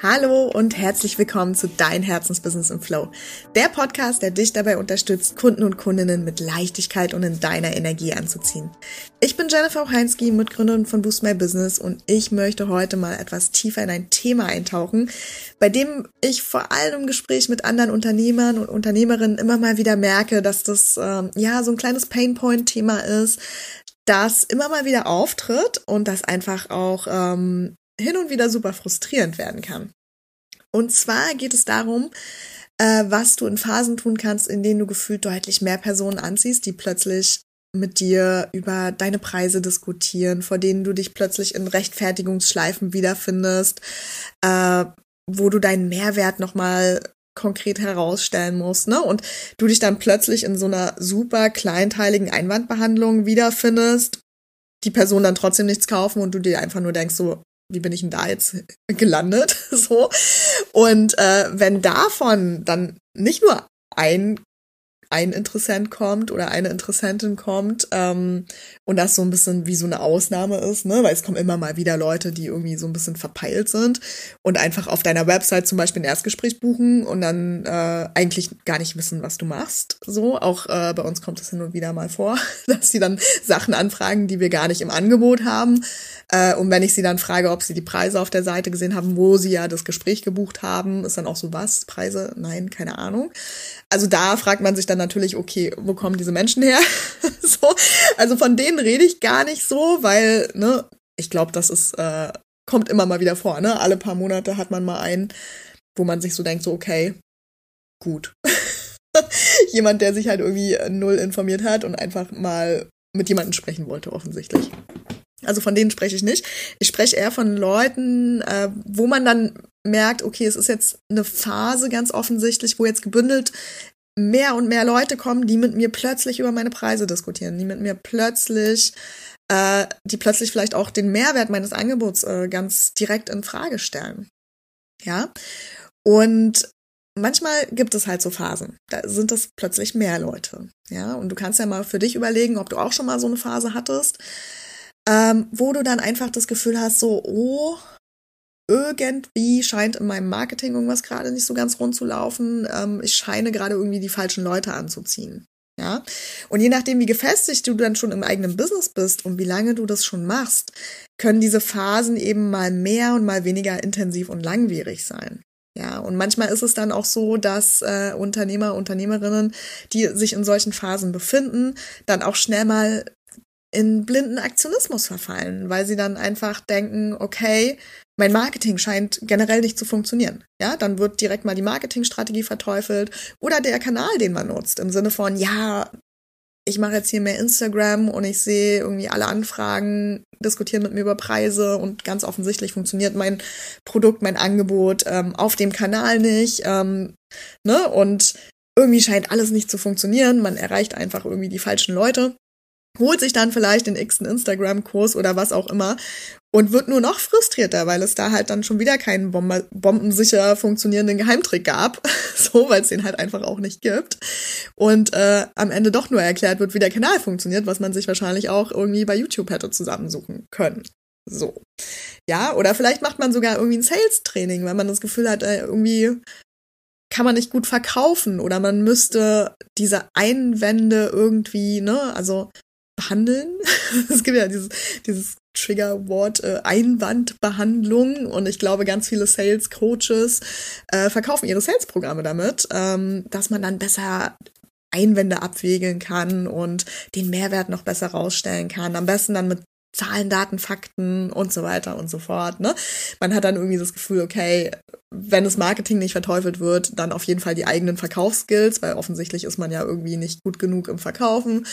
Hallo und herzlich willkommen zu Dein Herzensbusiness im Flow. Der Podcast, der dich dabei unterstützt, Kunden und Kundinnen mit Leichtigkeit und in deiner Energie anzuziehen. Ich bin Jennifer Heinski, Mitgründerin von Boost My Business und ich möchte heute mal etwas tiefer in ein Thema eintauchen, bei dem ich vor allem im Gespräch mit anderen Unternehmern und Unternehmerinnen immer mal wieder merke, dass das ähm, ja so ein kleines Painpoint-Thema ist, das immer mal wieder auftritt und das einfach auch ähm, hin und wieder super frustrierend werden kann. Und zwar geht es darum, äh, was du in Phasen tun kannst, in denen du gefühlt deutlich mehr Personen anziehst, die plötzlich mit dir über deine Preise diskutieren, vor denen du dich plötzlich in Rechtfertigungsschleifen wiederfindest, äh, wo du deinen Mehrwert nochmal konkret herausstellen musst, ne? Und du dich dann plötzlich in so einer super kleinteiligen Einwandbehandlung wiederfindest, die Person dann trotzdem nichts kaufen und du dir einfach nur denkst so, wie bin ich denn da jetzt gelandet? so. Und äh, wenn davon dann nicht nur ein ein Interessent kommt oder eine Interessentin kommt ähm, und das so ein bisschen wie so eine Ausnahme ist, ne? Weil es kommen immer mal wieder Leute, die irgendwie so ein bisschen verpeilt sind und einfach auf deiner Website zum Beispiel ein Erstgespräch buchen und dann äh, eigentlich gar nicht wissen, was du machst. So, auch äh, bei uns kommt es hin und wieder mal vor, dass sie dann Sachen anfragen, die wir gar nicht im Angebot haben. Äh, und wenn ich sie dann frage, ob sie die Preise auf der Seite gesehen haben, wo sie ja das Gespräch gebucht haben, ist dann auch so was, Preise? Nein, keine Ahnung. Also da fragt man sich dann natürlich, okay, wo kommen diese Menschen her? so, also von denen rede ich gar nicht so, weil, ne, ich glaube, das ist, äh, kommt immer mal wieder vor, ne? Alle paar Monate hat man mal einen, wo man sich so denkt, so, okay, gut. Jemand, der sich halt irgendwie null informiert hat und einfach mal mit jemandem sprechen wollte, offensichtlich. Also von denen spreche ich nicht. Ich spreche eher von Leuten, äh, wo man dann merkt, okay, es ist jetzt eine Phase ganz offensichtlich, wo jetzt gebündelt mehr und mehr Leute kommen, die mit mir plötzlich über meine Preise diskutieren, die mit mir plötzlich, äh, die plötzlich vielleicht auch den Mehrwert meines Angebots äh, ganz direkt in Frage stellen. Ja. Und manchmal gibt es halt so Phasen. Da sind es plötzlich mehr Leute. Ja. Und du kannst ja mal für dich überlegen, ob du auch schon mal so eine Phase hattest ähm, wo du dann einfach das Gefühl hast, so, oh, irgendwie scheint in meinem Marketing irgendwas gerade nicht so ganz rund zu laufen. Ähm, ich scheine gerade irgendwie die falschen Leute anzuziehen. Ja. Und je nachdem, wie gefestigt du dann schon im eigenen Business bist und wie lange du das schon machst, können diese Phasen eben mal mehr und mal weniger intensiv und langwierig sein. Ja, und manchmal ist es dann auch so, dass äh, Unternehmer, Unternehmerinnen, die sich in solchen Phasen befinden, dann auch schnell mal in blinden Aktionismus verfallen, weil sie dann einfach denken, okay, mein Marketing scheint generell nicht zu funktionieren. Ja, dann wird direkt mal die Marketingstrategie verteufelt oder der Kanal, den man nutzt, im Sinne von, ja, ich mache jetzt hier mehr Instagram und ich sehe irgendwie alle Anfragen, diskutieren mit mir über Preise und ganz offensichtlich funktioniert mein Produkt, mein Angebot ähm, auf dem Kanal nicht. Ähm, ne? Und irgendwie scheint alles nicht zu funktionieren. Man erreicht einfach irgendwie die falschen Leute holt sich dann vielleicht den x Instagram-Kurs oder was auch immer und wird nur noch frustrierter, weil es da halt dann schon wieder keinen Bomber bombensicher funktionierenden Geheimtrick gab, so, weil es den halt einfach auch nicht gibt und äh, am Ende doch nur erklärt wird, wie der Kanal funktioniert, was man sich wahrscheinlich auch irgendwie bei YouTube hätte zusammensuchen können. So. Ja, oder vielleicht macht man sogar irgendwie ein Sales-Training, weil man das Gefühl hat, äh, irgendwie kann man nicht gut verkaufen oder man müsste diese Einwände irgendwie, ne, also behandeln. es gibt ja dieses, dieses Triggerwort äh, Einwandbehandlung und ich glaube, ganz viele Sales Coaches äh, verkaufen ihre Sales-Programme damit, ähm, dass man dann besser Einwände abwägeln kann und den Mehrwert noch besser rausstellen kann. Am besten dann mit Zahlen, Daten, Fakten und so weiter und so fort. Ne? Man hat dann irgendwie das Gefühl, okay, wenn das Marketing nicht verteufelt wird, dann auf jeden Fall die eigenen Verkaufsskills, weil offensichtlich ist man ja irgendwie nicht gut genug im Verkaufen.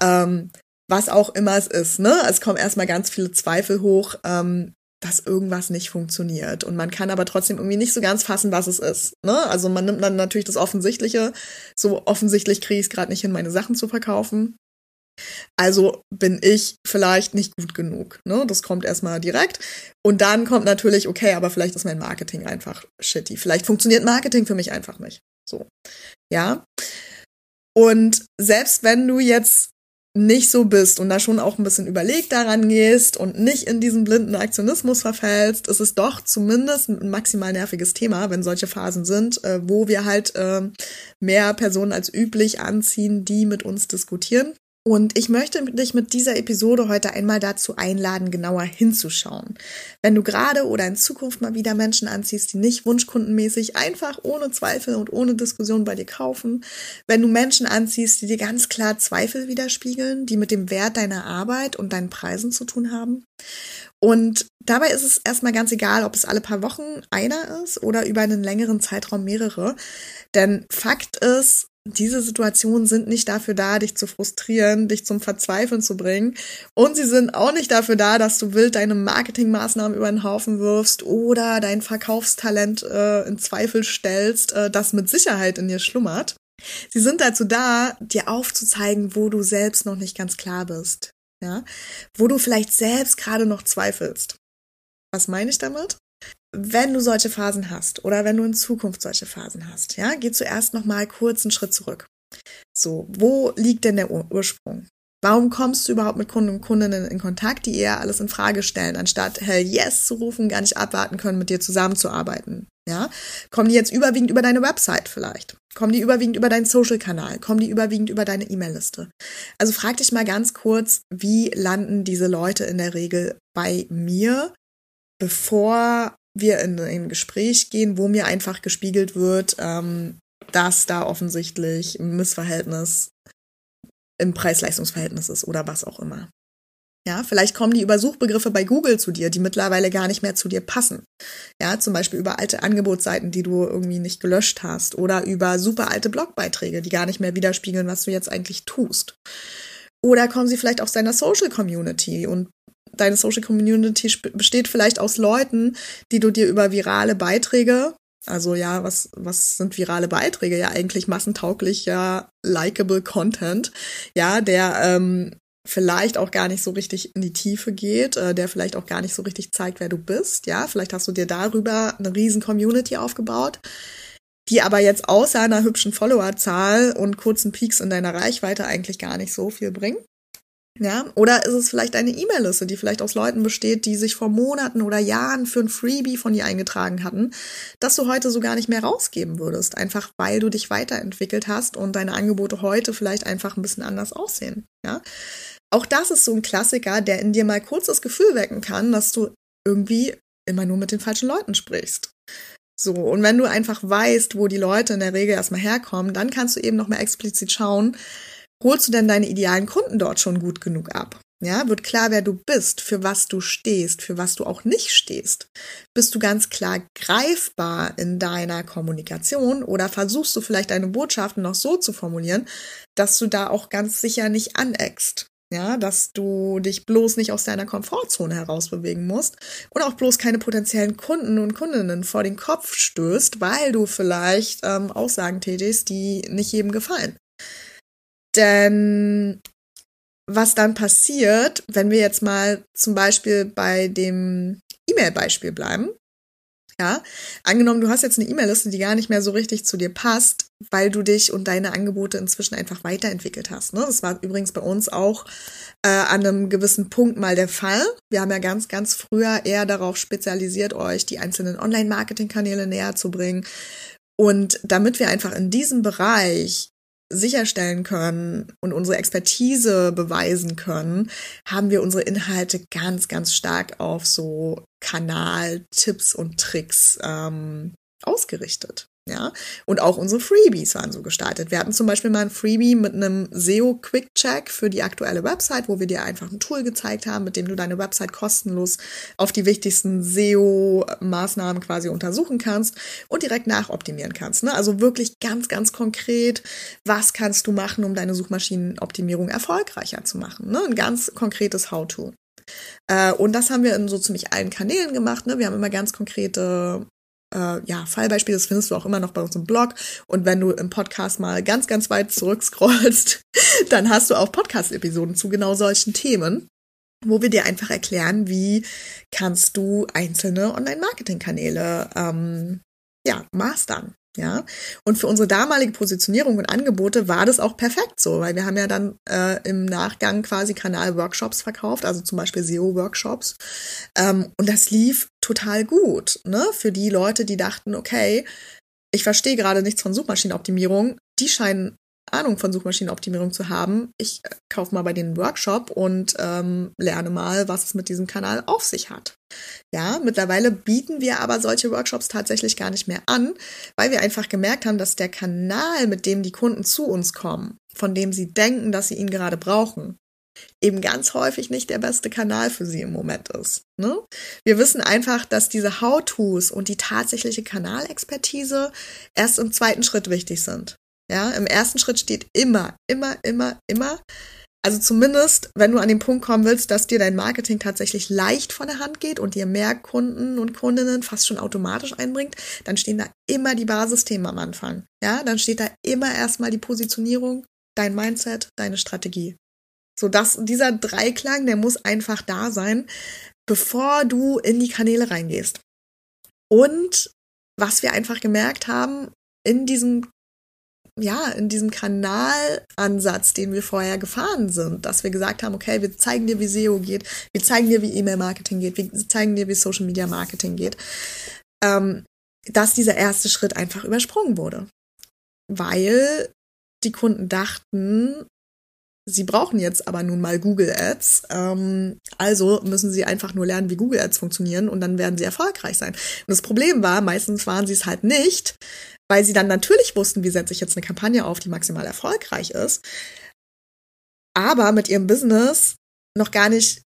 Ähm, was auch immer es ist, ne? Es kommen erstmal ganz viele Zweifel hoch, ähm, dass irgendwas nicht funktioniert. Und man kann aber trotzdem irgendwie nicht so ganz fassen, was es ist. Ne? Also man nimmt dann natürlich das Offensichtliche. So offensichtlich kriege ich es gerade nicht hin, meine Sachen zu verkaufen. Also bin ich vielleicht nicht gut genug. Ne? Das kommt erstmal direkt. Und dann kommt natürlich, okay, aber vielleicht ist mein Marketing einfach shitty. Vielleicht funktioniert Marketing für mich einfach nicht. So. Ja. Und selbst wenn du jetzt nicht so bist und da schon auch ein bisschen überlegt daran gehst und nicht in diesen blinden Aktionismus verfällst, ist es doch zumindest ein maximal nerviges Thema, wenn solche Phasen sind, äh, wo wir halt äh, mehr Personen als üblich anziehen, die mit uns diskutieren. Und ich möchte dich mit dieser Episode heute einmal dazu einladen, genauer hinzuschauen. Wenn du gerade oder in Zukunft mal wieder Menschen anziehst, die nicht wunschkundenmäßig einfach ohne Zweifel und ohne Diskussion bei dir kaufen, wenn du Menschen anziehst, die dir ganz klar Zweifel widerspiegeln, die mit dem Wert deiner Arbeit und deinen Preisen zu tun haben. Und dabei ist es erstmal ganz egal, ob es alle paar Wochen einer ist oder über einen längeren Zeitraum mehrere. Denn Fakt ist, diese Situationen sind nicht dafür da, dich zu frustrieren, dich zum Verzweifeln zu bringen. Und sie sind auch nicht dafür da, dass du wild deine Marketingmaßnahmen über den Haufen wirfst oder dein Verkaufstalent äh, in Zweifel stellst, äh, das mit Sicherheit in dir schlummert. Sie sind dazu da, dir aufzuzeigen, wo du selbst noch nicht ganz klar bist. Ja, wo du vielleicht selbst gerade noch zweifelst. Was meine ich damit? Wenn du solche Phasen hast oder wenn du in Zukunft solche Phasen hast, ja, geh zuerst noch mal kurz einen Schritt zurück. So, wo liegt denn der Ur Ursprung? Warum kommst du überhaupt mit Kunden und Kundinnen in Kontakt, die eher alles in Frage stellen, anstatt Hell yes zu rufen, gar nicht abwarten können, mit dir zusammenzuarbeiten? Ja, kommen die jetzt überwiegend über deine Website vielleicht? Kommen die überwiegend über deinen Social-Kanal? Kommen die überwiegend über deine E-Mail-Liste? Also frag dich mal ganz kurz, wie landen diese Leute in der Regel bei mir, bevor wir in ein Gespräch gehen, wo mir einfach gespiegelt wird, ähm, dass da offensichtlich ein Missverhältnis im Preis-Leistungs-Verhältnis ist oder was auch immer. Ja, vielleicht kommen die über Suchbegriffe bei Google zu dir, die mittlerweile gar nicht mehr zu dir passen. Ja, zum Beispiel über alte Angebotsseiten, die du irgendwie nicht gelöscht hast oder über super alte Blogbeiträge, die gar nicht mehr widerspiegeln, was du jetzt eigentlich tust. Oder kommen sie vielleicht aus deiner Social Community und deine Social Community besteht vielleicht aus Leuten, die du dir über virale Beiträge, also ja, was, was sind virale Beiträge? Ja, eigentlich massentauglicher, likable Content, ja, der ähm, vielleicht auch gar nicht so richtig in die Tiefe geht, äh, der vielleicht auch gar nicht so richtig zeigt, wer du bist, ja, vielleicht hast du dir darüber eine riesen Community aufgebaut, die aber jetzt außer einer hübschen Followerzahl und kurzen Peaks in deiner Reichweite eigentlich gar nicht so viel bringen. Ja, oder ist es vielleicht eine E-Mail-Liste, die vielleicht aus Leuten besteht, die sich vor Monaten oder Jahren für ein Freebie von dir eingetragen hatten, das du heute so gar nicht mehr rausgeben würdest, einfach weil du dich weiterentwickelt hast und deine Angebote heute vielleicht einfach ein bisschen anders aussehen. Ja, auch das ist so ein Klassiker, der in dir mal kurz das Gefühl wecken kann, dass du irgendwie immer nur mit den falschen Leuten sprichst. So, und wenn du einfach weißt, wo die Leute in der Regel erstmal herkommen, dann kannst du eben noch mal explizit schauen, Holst du denn deine idealen Kunden dort schon gut genug ab? Ja, wird klar, wer du bist, für was du stehst, für was du auch nicht stehst. Bist du ganz klar greifbar in deiner Kommunikation oder versuchst du vielleicht deine Botschaften noch so zu formulieren, dass du da auch ganz sicher nicht aneckst? Ja, dass du dich bloß nicht aus deiner Komfortzone herausbewegen musst und auch bloß keine potenziellen Kunden und Kundinnen vor den Kopf stößt, weil du vielleicht ähm, Aussagen tätigst, die nicht jedem gefallen. Denn was dann passiert, wenn wir jetzt mal zum Beispiel bei dem E-Mail-Beispiel bleiben, ja, angenommen, du hast jetzt eine E-Mail-Liste, die gar nicht mehr so richtig zu dir passt, weil du dich und deine Angebote inzwischen einfach weiterentwickelt hast. Ne? Das war übrigens bei uns auch äh, an einem gewissen Punkt mal der Fall. Wir haben ja ganz, ganz früher eher darauf spezialisiert, euch die einzelnen Online-Marketing-Kanäle näher zu bringen. Und damit wir einfach in diesem Bereich sicherstellen können und unsere Expertise beweisen können, haben wir unsere Inhalte ganz, ganz stark auf so Kanal-Tipps und Tricks ähm, ausgerichtet. Ja, und auch unsere Freebies waren so gestaltet. Wir hatten zum Beispiel mal ein Freebie mit einem SEO Quick Check für die aktuelle Website, wo wir dir einfach ein Tool gezeigt haben, mit dem du deine Website kostenlos auf die wichtigsten SEO-Maßnahmen quasi untersuchen kannst und direkt nachoptimieren kannst. Ne? Also wirklich ganz, ganz konkret, was kannst du machen, um deine Suchmaschinenoptimierung erfolgreicher zu machen. Ne? Ein ganz konkretes How-to. Äh, und das haben wir in so ziemlich allen Kanälen gemacht. Ne? Wir haben immer ganz konkrete äh, ja, Fallbeispiel, das findest du auch immer noch bei uns im Blog. Und wenn du im Podcast mal ganz, ganz weit zurückscrollst, dann hast du auch Podcast-Episoden zu genau solchen Themen, wo wir dir einfach erklären, wie kannst du einzelne Online-Marketing-Kanäle ähm, ja, mastern. Ja, und für unsere damalige Positionierung und Angebote war das auch perfekt so, weil wir haben ja dann äh, im Nachgang quasi Kanal-Workshops verkauft, also zum Beispiel SEO-Workshops. Ähm, und das lief total gut, ne? Für die Leute, die dachten, okay, ich verstehe gerade nichts von Suchmaschinenoptimierung, die scheinen Ahnung von Suchmaschinenoptimierung zu haben. Ich äh, kaufe mal bei denen Workshop und ähm, lerne mal, was es mit diesem Kanal auf sich hat. Ja, mittlerweile bieten wir aber solche Workshops tatsächlich gar nicht mehr an, weil wir einfach gemerkt haben, dass der Kanal, mit dem die Kunden zu uns kommen, von dem sie denken, dass sie ihn gerade brauchen, eben ganz häufig nicht der beste Kanal für sie im Moment ist. Ne? Wir wissen einfach, dass diese How-Tos und die tatsächliche Kanalexpertise erst im zweiten Schritt wichtig sind. Ja, im ersten Schritt steht immer, immer, immer, immer. Also zumindest, wenn du an den Punkt kommen willst, dass dir dein Marketing tatsächlich leicht von der Hand geht und dir mehr Kunden und Kundinnen fast schon automatisch einbringt, dann stehen da immer die Basisthemen am Anfang. Ja, dann steht da immer erstmal die Positionierung, dein Mindset, deine Strategie. So dass dieser Dreiklang, der muss einfach da sein, bevor du in die Kanäle reingehst. Und was wir einfach gemerkt haben, in diesem ja, in diesem Kanalansatz, den wir vorher gefahren sind, dass wir gesagt haben, okay, wir zeigen dir, wie SEO geht, wir zeigen dir, wie E-Mail-Marketing geht, wir zeigen dir, wie Social-Media-Marketing geht, ähm, dass dieser erste Schritt einfach übersprungen wurde. Weil die Kunden dachten, sie brauchen jetzt aber nun mal Google Ads, ähm, also müssen sie einfach nur lernen, wie Google Ads funktionieren und dann werden sie erfolgreich sein. Und das Problem war, meistens waren sie es halt nicht, weil sie dann natürlich wussten, wie setze ich jetzt eine Kampagne auf, die maximal erfolgreich ist, aber mit ihrem Business noch gar nicht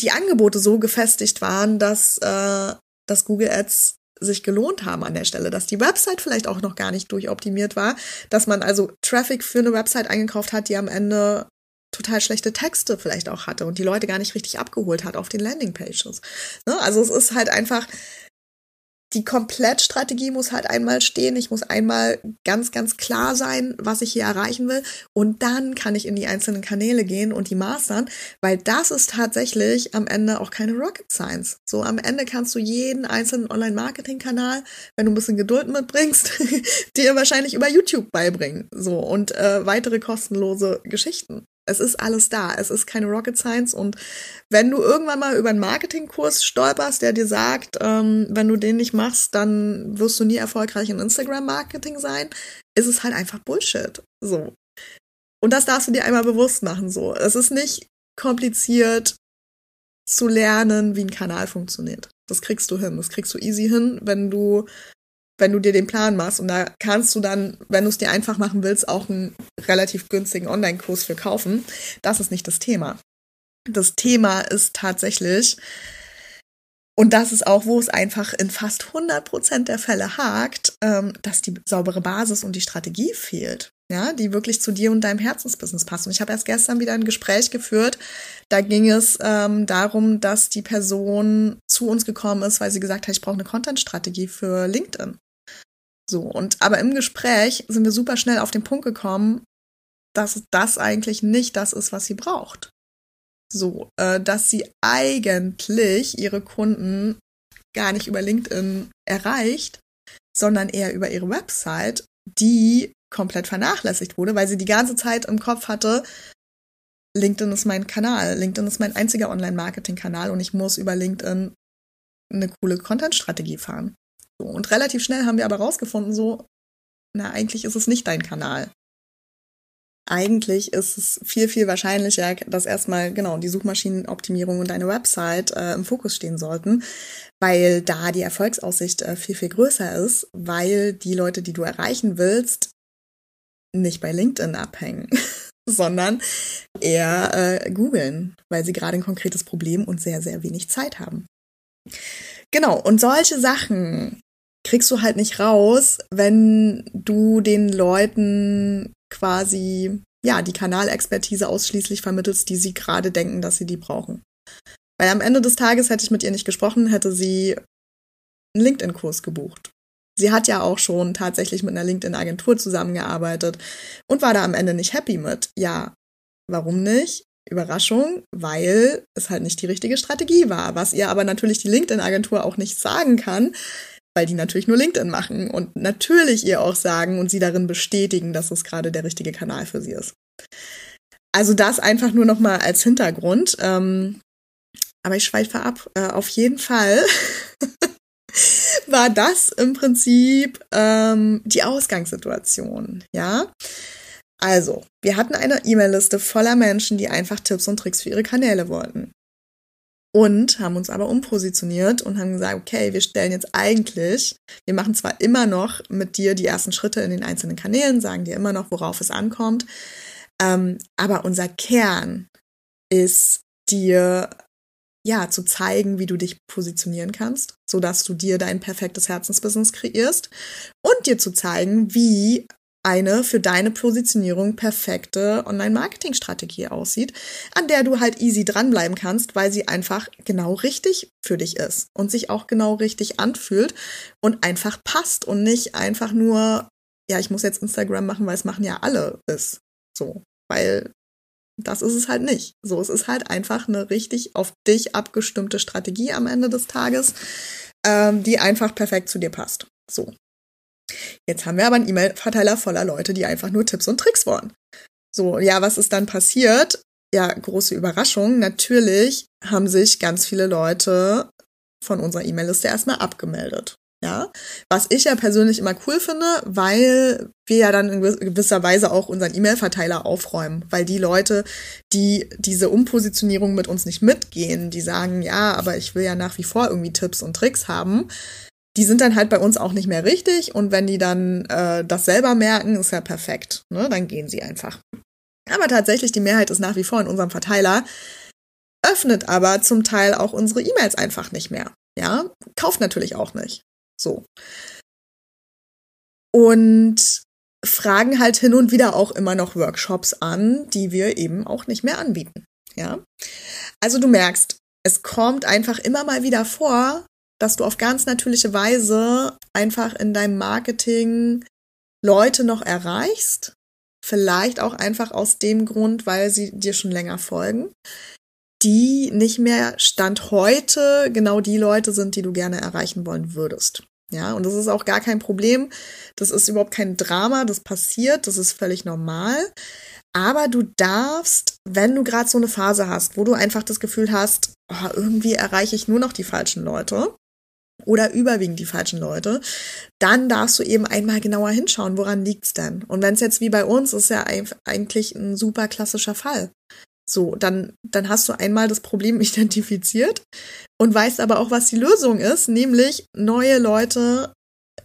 die Angebote so gefestigt waren, dass, äh, dass Google Ads sich gelohnt haben an der Stelle, dass die Website vielleicht auch noch gar nicht durchoptimiert war, dass man also Traffic für eine Website eingekauft hat, die am Ende total schlechte Texte vielleicht auch hatte und die Leute gar nicht richtig abgeholt hat auf den Landingpages. Ne? Also es ist halt einfach, die Komplettstrategie muss halt einmal stehen. Ich muss einmal ganz, ganz klar sein, was ich hier erreichen will. Und dann kann ich in die einzelnen Kanäle gehen und die mastern, weil das ist tatsächlich am Ende auch keine Rocket Science. So am Ende kannst du jeden einzelnen Online-Marketing-Kanal, wenn du ein bisschen Geduld mitbringst, dir wahrscheinlich über YouTube beibringen. So und äh, weitere kostenlose Geschichten. Es ist alles da. Es ist keine Rocket Science. Und wenn du irgendwann mal über einen Marketingkurs stolperst, der dir sagt, ähm, wenn du den nicht machst, dann wirst du nie erfolgreich in Instagram-Marketing sein, ist es halt einfach Bullshit. So. Und das darfst du dir einmal bewusst machen. So. Es ist nicht kompliziert zu lernen, wie ein Kanal funktioniert. Das kriegst du hin. Das kriegst du easy hin, wenn du wenn du dir den Plan machst. Und da kannst du dann, wenn du es dir einfach machen willst, auch einen relativ günstigen Online-Kurs für kaufen. Das ist nicht das Thema. Das Thema ist tatsächlich, und das ist auch, wo es einfach in fast 100 Prozent der Fälle hakt, ähm, dass die saubere Basis und die Strategie fehlt. Ja, die wirklich zu dir und deinem Herzensbusiness passt. Und ich habe erst gestern wieder ein Gespräch geführt. Da ging es ähm, darum, dass die Person zu uns gekommen ist, weil sie gesagt hat, ich brauche eine Content-Strategie für LinkedIn. So, und aber im Gespräch sind wir super schnell auf den Punkt gekommen, dass das eigentlich nicht das ist, was sie braucht. So, äh, dass sie eigentlich ihre Kunden gar nicht über LinkedIn erreicht, sondern eher über ihre Website, die komplett vernachlässigt wurde, weil sie die ganze Zeit im Kopf hatte, LinkedIn ist mein Kanal, LinkedIn ist mein einziger Online-Marketing-Kanal und ich muss über LinkedIn eine coole Content-Strategie fahren. Und relativ schnell haben wir aber rausgefunden, so, na, eigentlich ist es nicht dein Kanal. Eigentlich ist es viel, viel wahrscheinlicher, dass erstmal genau die Suchmaschinenoptimierung und deine Website äh, im Fokus stehen sollten, weil da die Erfolgsaussicht äh, viel, viel größer ist, weil die Leute, die du erreichen willst, nicht bei LinkedIn abhängen, sondern eher äh, googeln, weil sie gerade ein konkretes Problem und sehr, sehr wenig Zeit haben. Genau, und solche Sachen kriegst du halt nicht raus, wenn du den Leuten quasi, ja, die Kanalexpertise ausschließlich vermittelst, die sie gerade denken, dass sie die brauchen. Weil am Ende des Tages hätte ich mit ihr nicht gesprochen, hätte sie einen LinkedIn-Kurs gebucht. Sie hat ja auch schon tatsächlich mit einer LinkedIn-Agentur zusammengearbeitet und war da am Ende nicht happy mit. Ja, warum nicht? Überraschung, weil es halt nicht die richtige Strategie war. Was ihr aber natürlich die LinkedIn-Agentur auch nicht sagen kann, weil die natürlich nur LinkedIn machen und natürlich ihr auch sagen und sie darin bestätigen, dass es gerade der richtige Kanal für sie ist. Also das einfach nur noch mal als Hintergrund. Ähm, aber ich schweife ab. Äh, auf jeden Fall war das im Prinzip ähm, die Ausgangssituation. Ja. Also, wir hatten eine E-Mail-Liste voller Menschen, die einfach Tipps und Tricks für ihre Kanäle wollten und haben uns aber umpositioniert und haben gesagt, okay, wir stellen jetzt eigentlich, wir machen zwar immer noch mit dir die ersten Schritte in den einzelnen Kanälen, sagen dir immer noch, worauf es ankommt, ähm, aber unser Kern ist dir ja zu zeigen, wie du dich positionieren kannst, so dass du dir dein perfektes Herzensbusiness kreierst und dir zu zeigen, wie eine für deine Positionierung perfekte Online-Marketing-Strategie aussieht, an der du halt easy dranbleiben kannst, weil sie einfach genau richtig für dich ist und sich auch genau richtig anfühlt und einfach passt und nicht einfach nur, ja, ich muss jetzt Instagram machen, weil es machen ja alle ist. So, weil das ist es halt nicht. So, es ist halt einfach eine richtig auf dich abgestimmte Strategie am Ende des Tages, ähm, die einfach perfekt zu dir passt. So. Jetzt haben wir aber einen E-Mail-Verteiler voller Leute, die einfach nur Tipps und Tricks wollen. So, ja, was ist dann passiert? Ja, große Überraschung. Natürlich haben sich ganz viele Leute von unserer E-Mail-Liste erstmal abgemeldet. Ja, was ich ja persönlich immer cool finde, weil wir ja dann in gewisser Weise auch unseren E-Mail-Verteiler aufräumen, weil die Leute, die diese Umpositionierung mit uns nicht mitgehen, die sagen, ja, aber ich will ja nach wie vor irgendwie Tipps und Tricks haben, die sind dann halt bei uns auch nicht mehr richtig und wenn die dann äh, das selber merken, ist ja perfekt, ne? Dann gehen sie einfach. Aber tatsächlich, die Mehrheit ist nach wie vor in unserem Verteiler, öffnet aber zum Teil auch unsere E-Mails einfach nicht mehr. Ja, kauft natürlich auch nicht. So. Und fragen halt hin und wieder auch immer noch Workshops an, die wir eben auch nicht mehr anbieten. Ja. Also du merkst, es kommt einfach immer mal wieder vor, dass du auf ganz natürliche Weise einfach in deinem Marketing Leute noch erreichst. Vielleicht auch einfach aus dem Grund, weil sie dir schon länger folgen, die nicht mehr Stand heute genau die Leute sind, die du gerne erreichen wollen würdest. Ja, und das ist auch gar kein Problem. Das ist überhaupt kein Drama, das passiert, das ist völlig normal. Aber du darfst, wenn du gerade so eine Phase hast, wo du einfach das Gefühl hast, oh, irgendwie erreiche ich nur noch die falschen Leute, oder überwiegend die falschen Leute, dann darfst du eben einmal genauer hinschauen, woran liegt's denn? Und wenn es jetzt wie bei uns ist ja eigentlich ein super klassischer Fall. So, dann, dann hast du einmal das Problem identifiziert und weißt aber auch, was die Lösung ist, nämlich neue Leute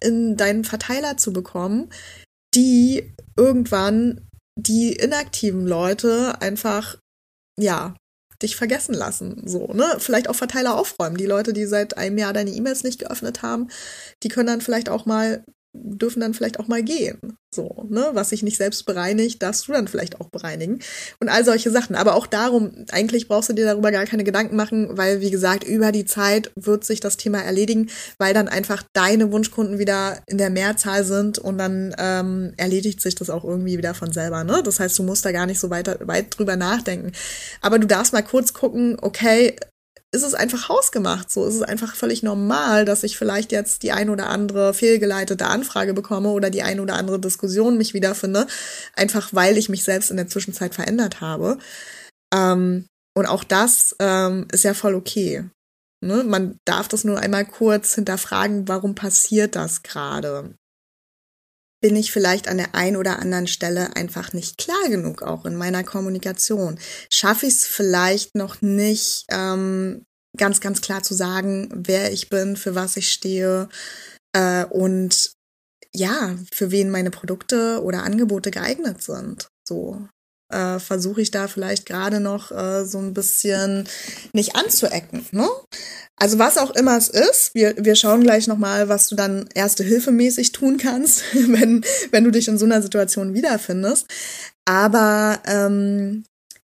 in deinen Verteiler zu bekommen, die irgendwann die inaktiven Leute einfach, ja, dich vergessen lassen. So, ne? Vielleicht auch Verteiler aufräumen. Die Leute, die seit einem Jahr deine E-Mails nicht geöffnet haben, die können dann vielleicht auch mal dürfen dann vielleicht auch mal gehen. So, ne? Was sich nicht selbst bereinigt, darfst du dann vielleicht auch bereinigen. Und all solche Sachen. Aber auch darum, eigentlich brauchst du dir darüber gar keine Gedanken machen, weil, wie gesagt, über die Zeit wird sich das Thema erledigen, weil dann einfach deine Wunschkunden wieder in der Mehrzahl sind und dann ähm, erledigt sich das auch irgendwie wieder von selber. Ne? Das heißt, du musst da gar nicht so weiter, weit drüber nachdenken. Aber du darfst mal kurz gucken, okay, ist es einfach hausgemacht. So ist es einfach völlig normal, dass ich vielleicht jetzt die ein oder andere fehlgeleitete Anfrage bekomme oder die ein oder andere Diskussion mich wiederfinde, einfach weil ich mich selbst in der Zwischenzeit verändert habe. Ähm, und auch das ähm, ist ja voll okay. Ne? Man darf das nur einmal kurz hinterfragen, warum passiert das gerade? Bin ich vielleicht an der einen oder anderen Stelle einfach nicht klar genug auch in meiner Kommunikation? Schaffe ich es vielleicht noch nicht ähm, ganz, ganz klar zu sagen, wer ich bin, für was ich stehe äh, und ja, für wen meine Produkte oder Angebote geeignet sind. So äh, versuche ich da vielleicht gerade noch äh, so ein bisschen nicht anzuecken. Ne? Also was auch immer es ist, wir, wir schauen gleich nochmal, was du dann erste Hilfe mäßig tun kannst, wenn, wenn du dich in so einer Situation wiederfindest. Aber ähm,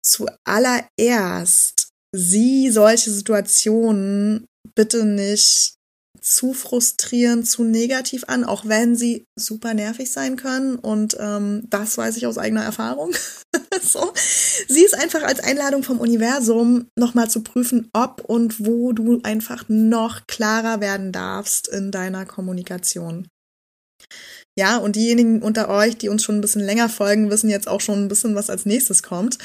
zuallererst sieh solche Situationen bitte nicht zu frustrierend, zu negativ an, auch wenn sie super nervig sein können. Und ähm, das weiß ich aus eigener Erfahrung. so. Sie ist einfach als Einladung vom Universum, nochmal zu prüfen, ob und wo du einfach noch klarer werden darfst in deiner Kommunikation. Ja, und diejenigen unter euch, die uns schon ein bisschen länger folgen, wissen jetzt auch schon ein bisschen, was als nächstes kommt.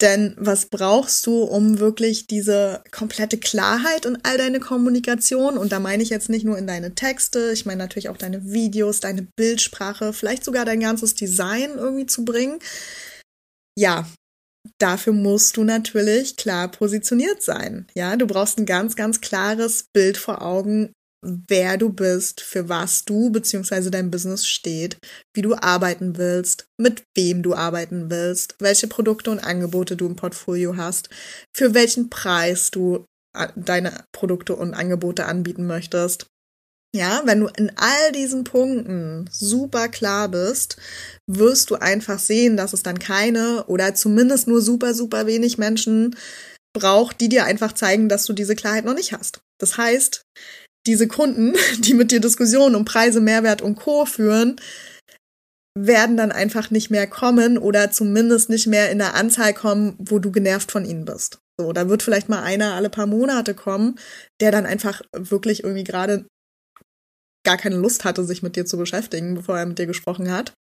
Denn was brauchst du, um wirklich diese komplette Klarheit in all deine Kommunikation? Und da meine ich jetzt nicht nur in deine Texte, ich meine natürlich auch deine Videos, deine Bildsprache, vielleicht sogar dein ganzes Design irgendwie zu bringen. Ja, dafür musst du natürlich klar positioniert sein. Ja, du brauchst ein ganz, ganz klares Bild vor Augen, wer du bist, für was du bzw. dein Business steht, wie du arbeiten willst, mit wem du arbeiten willst, welche Produkte und Angebote du im Portfolio hast, für welchen Preis du äh, deine Produkte und Angebote anbieten möchtest. Ja, wenn du in all diesen Punkten super klar bist, wirst du einfach sehen, dass es dann keine oder zumindest nur super, super wenig Menschen braucht, die dir einfach zeigen, dass du diese Klarheit noch nicht hast. Das heißt, diese Kunden, die mit dir Diskussionen um Preise, Mehrwert und Co. führen, werden dann einfach nicht mehr kommen oder zumindest nicht mehr in der Anzahl kommen, wo du genervt von ihnen bist. So, da wird vielleicht mal einer alle paar Monate kommen, der dann einfach wirklich irgendwie gerade gar keine Lust hatte, sich mit dir zu beschäftigen, bevor er mit dir gesprochen hat.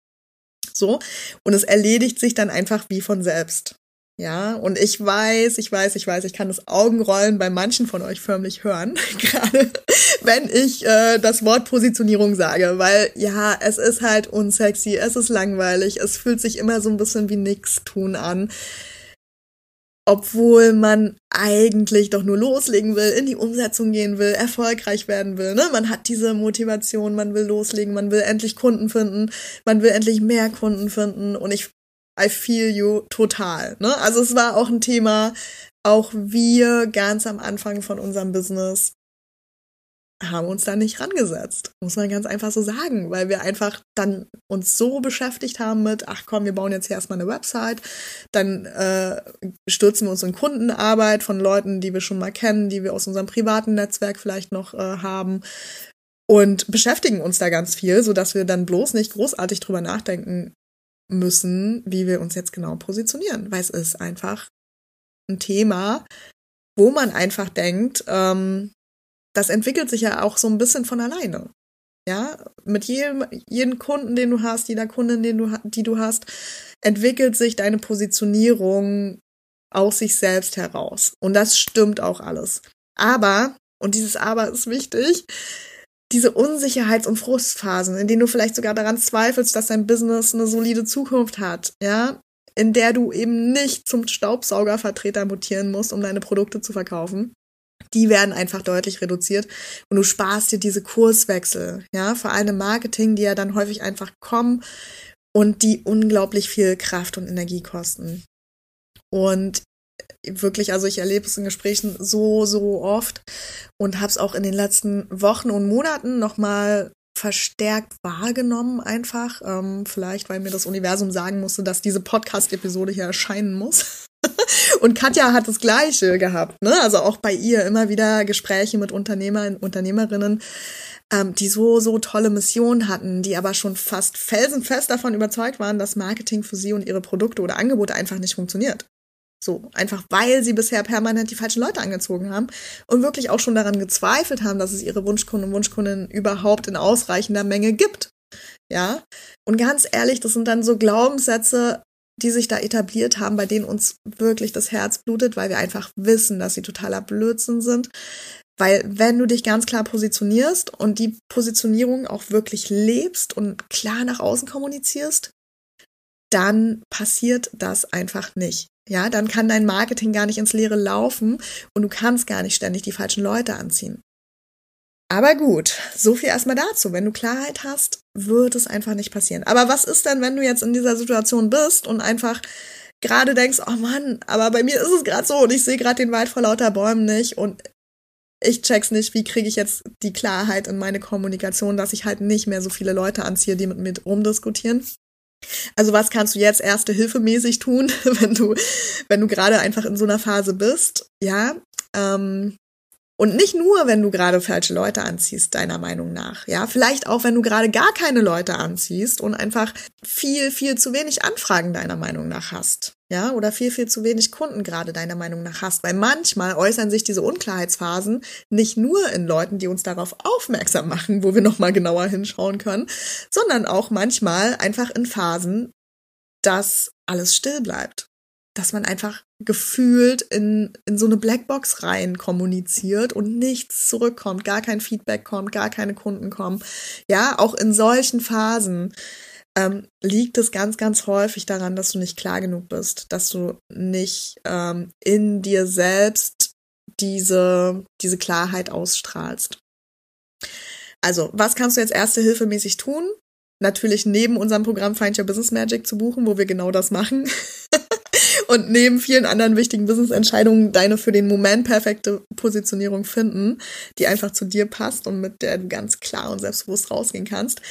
So. Und es erledigt sich dann einfach wie von selbst. Ja, und ich weiß, ich weiß, ich weiß, ich kann das Augenrollen bei manchen von euch förmlich hören, gerade wenn ich äh, das Wort Positionierung sage, weil ja, es ist halt unsexy, es ist langweilig, es fühlt sich immer so ein bisschen wie nix tun an, obwohl man eigentlich doch nur loslegen will, in die Umsetzung gehen will, erfolgreich werden will. Ne? Man hat diese Motivation, man will loslegen, man will endlich Kunden finden, man will endlich mehr Kunden finden und ich I feel you total. Ne? Also es war auch ein Thema, auch wir ganz am Anfang von unserem Business haben uns da nicht rangesetzt, muss man ganz einfach so sagen, weil wir einfach dann uns so beschäftigt haben mit, ach komm, wir bauen jetzt hier erstmal eine Website, dann äh, stürzen wir uns in Kundenarbeit von Leuten, die wir schon mal kennen, die wir aus unserem privaten Netzwerk vielleicht noch äh, haben und beschäftigen uns da ganz viel, so dass wir dann bloß nicht großartig drüber nachdenken müssen, wie wir uns jetzt genau positionieren, weil es ist einfach ein Thema, wo man einfach denkt, ähm, das entwickelt sich ja auch so ein bisschen von alleine. Ja, mit jedem, jeden Kunden, den du hast, jeder Kundin, den du, die du hast, entwickelt sich deine Positionierung aus sich selbst heraus. Und das stimmt auch alles. Aber, und dieses Aber ist wichtig, diese Unsicherheits- und Frustphasen, in denen du vielleicht sogar daran zweifelst, dass dein Business eine solide Zukunft hat, ja, in der du eben nicht zum Staubsaugervertreter mutieren musst, um deine Produkte zu verkaufen, die werden einfach deutlich reduziert und du sparst dir diese Kurswechsel, ja, vor allem im Marketing, die ja dann häufig einfach kommen und die unglaublich viel Kraft und Energie kosten. Und wirklich, also ich erlebe es in Gesprächen so, so oft und habe es auch in den letzten Wochen und Monaten nochmal verstärkt wahrgenommen einfach. Ähm, vielleicht, weil mir das Universum sagen musste, dass diese Podcast-Episode hier erscheinen muss. und Katja hat das Gleiche gehabt, ne? Also auch bei ihr immer wieder Gespräche mit Unternehmern, Unternehmerinnen, ähm, die so, so tolle Missionen hatten, die aber schon fast felsenfest davon überzeugt waren, dass Marketing für sie und ihre Produkte oder Angebote einfach nicht funktioniert. So, einfach weil sie bisher permanent die falschen Leute angezogen haben und wirklich auch schon daran gezweifelt haben, dass es ihre Wunschkunden und Wunschkundinnen überhaupt in ausreichender Menge gibt. Ja. Und ganz ehrlich, das sind dann so Glaubenssätze, die sich da etabliert haben, bei denen uns wirklich das Herz blutet, weil wir einfach wissen, dass sie totaler Blödsinn sind. Weil wenn du dich ganz klar positionierst und die Positionierung auch wirklich lebst und klar nach außen kommunizierst, dann passiert das einfach nicht. Ja, dann kann dein Marketing gar nicht ins Leere laufen und du kannst gar nicht ständig die falschen Leute anziehen. Aber gut, so viel erstmal dazu. Wenn du Klarheit hast, wird es einfach nicht passieren. Aber was ist denn, wenn du jetzt in dieser Situation bist und einfach gerade denkst, oh Mann, aber bei mir ist es gerade so und ich sehe gerade den Wald vor lauter Bäumen nicht und ich check's nicht, wie kriege ich jetzt die Klarheit in meine Kommunikation, dass ich halt nicht mehr so viele Leute anziehe, die mit mir rumdiskutieren. Also was kannst du jetzt erste Hilfe mäßig tun, wenn du, wenn du gerade einfach in so einer Phase bist? Ja, ähm, Und nicht nur, wenn du gerade falsche Leute anziehst, deiner Meinung nach. Ja, vielleicht auch, wenn du gerade gar keine Leute anziehst und einfach viel, viel zu wenig Anfragen deiner Meinung nach hast. Ja, oder viel, viel zu wenig Kunden gerade deiner Meinung nach hast. Weil manchmal äußern sich diese Unklarheitsphasen nicht nur in Leuten, die uns darauf aufmerksam machen, wo wir nochmal genauer hinschauen können, sondern auch manchmal einfach in Phasen, dass alles still bleibt dass man einfach gefühlt in, in so eine Blackbox rein kommuniziert und nichts zurückkommt, gar kein Feedback kommt, gar keine Kunden kommen. Ja, auch in solchen Phasen ähm, liegt es ganz, ganz häufig daran, dass du nicht klar genug bist, dass du nicht ähm, in dir selbst diese, diese Klarheit ausstrahlst. Also, was kannst du jetzt erste Hilfe mäßig tun? Natürlich neben unserem Programm Find Your Business Magic zu buchen, wo wir genau das machen. und neben vielen anderen wichtigen Business-Entscheidungen deine für den Moment perfekte Positionierung finden, die einfach zu dir passt und mit der du ganz klar und selbstbewusst rausgehen kannst.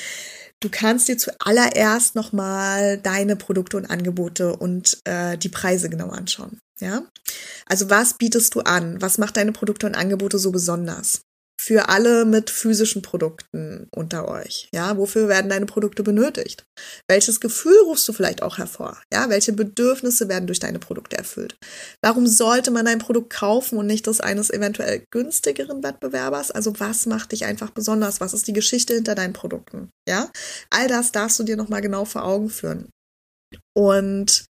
Du kannst dir zuallererst nochmal deine Produkte und Angebote und äh, die Preise genau anschauen. Ja, also was bietest du an? Was macht deine Produkte und Angebote so besonders? Für alle mit physischen Produkten unter euch? Ja, wofür werden deine Produkte benötigt? Welches Gefühl rufst du vielleicht auch hervor? Ja, welche Bedürfnisse werden durch deine Produkte erfüllt? Warum sollte man dein Produkt kaufen und nicht das eines eventuell günstigeren Wettbewerbers? Also was macht dich einfach besonders? Was ist die Geschichte hinter deinen Produkten? Ja, all das darfst du dir nochmal genau vor Augen führen. Und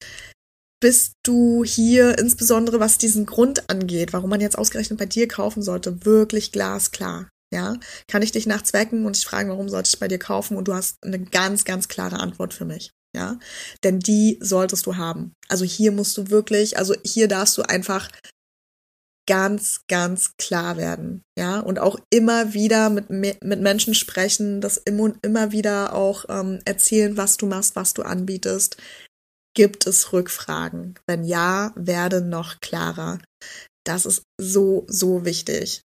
bist du hier insbesondere was diesen Grund angeht, warum man jetzt ausgerechnet bei dir kaufen sollte, wirklich glasklar. Ja, kann ich dich nachts wecken und ich fragen, warum sollte ich bei dir kaufen? Und du hast eine ganz, ganz klare Antwort für mich. Ja, denn die solltest du haben. Also hier musst du wirklich, also hier darfst du einfach ganz, ganz klar werden. Ja, und auch immer wieder mit, mit Menschen sprechen, das immer, immer wieder auch ähm, erzählen, was du machst, was du anbietest. Gibt es Rückfragen? Wenn ja, werde noch klarer. Das ist so, so wichtig.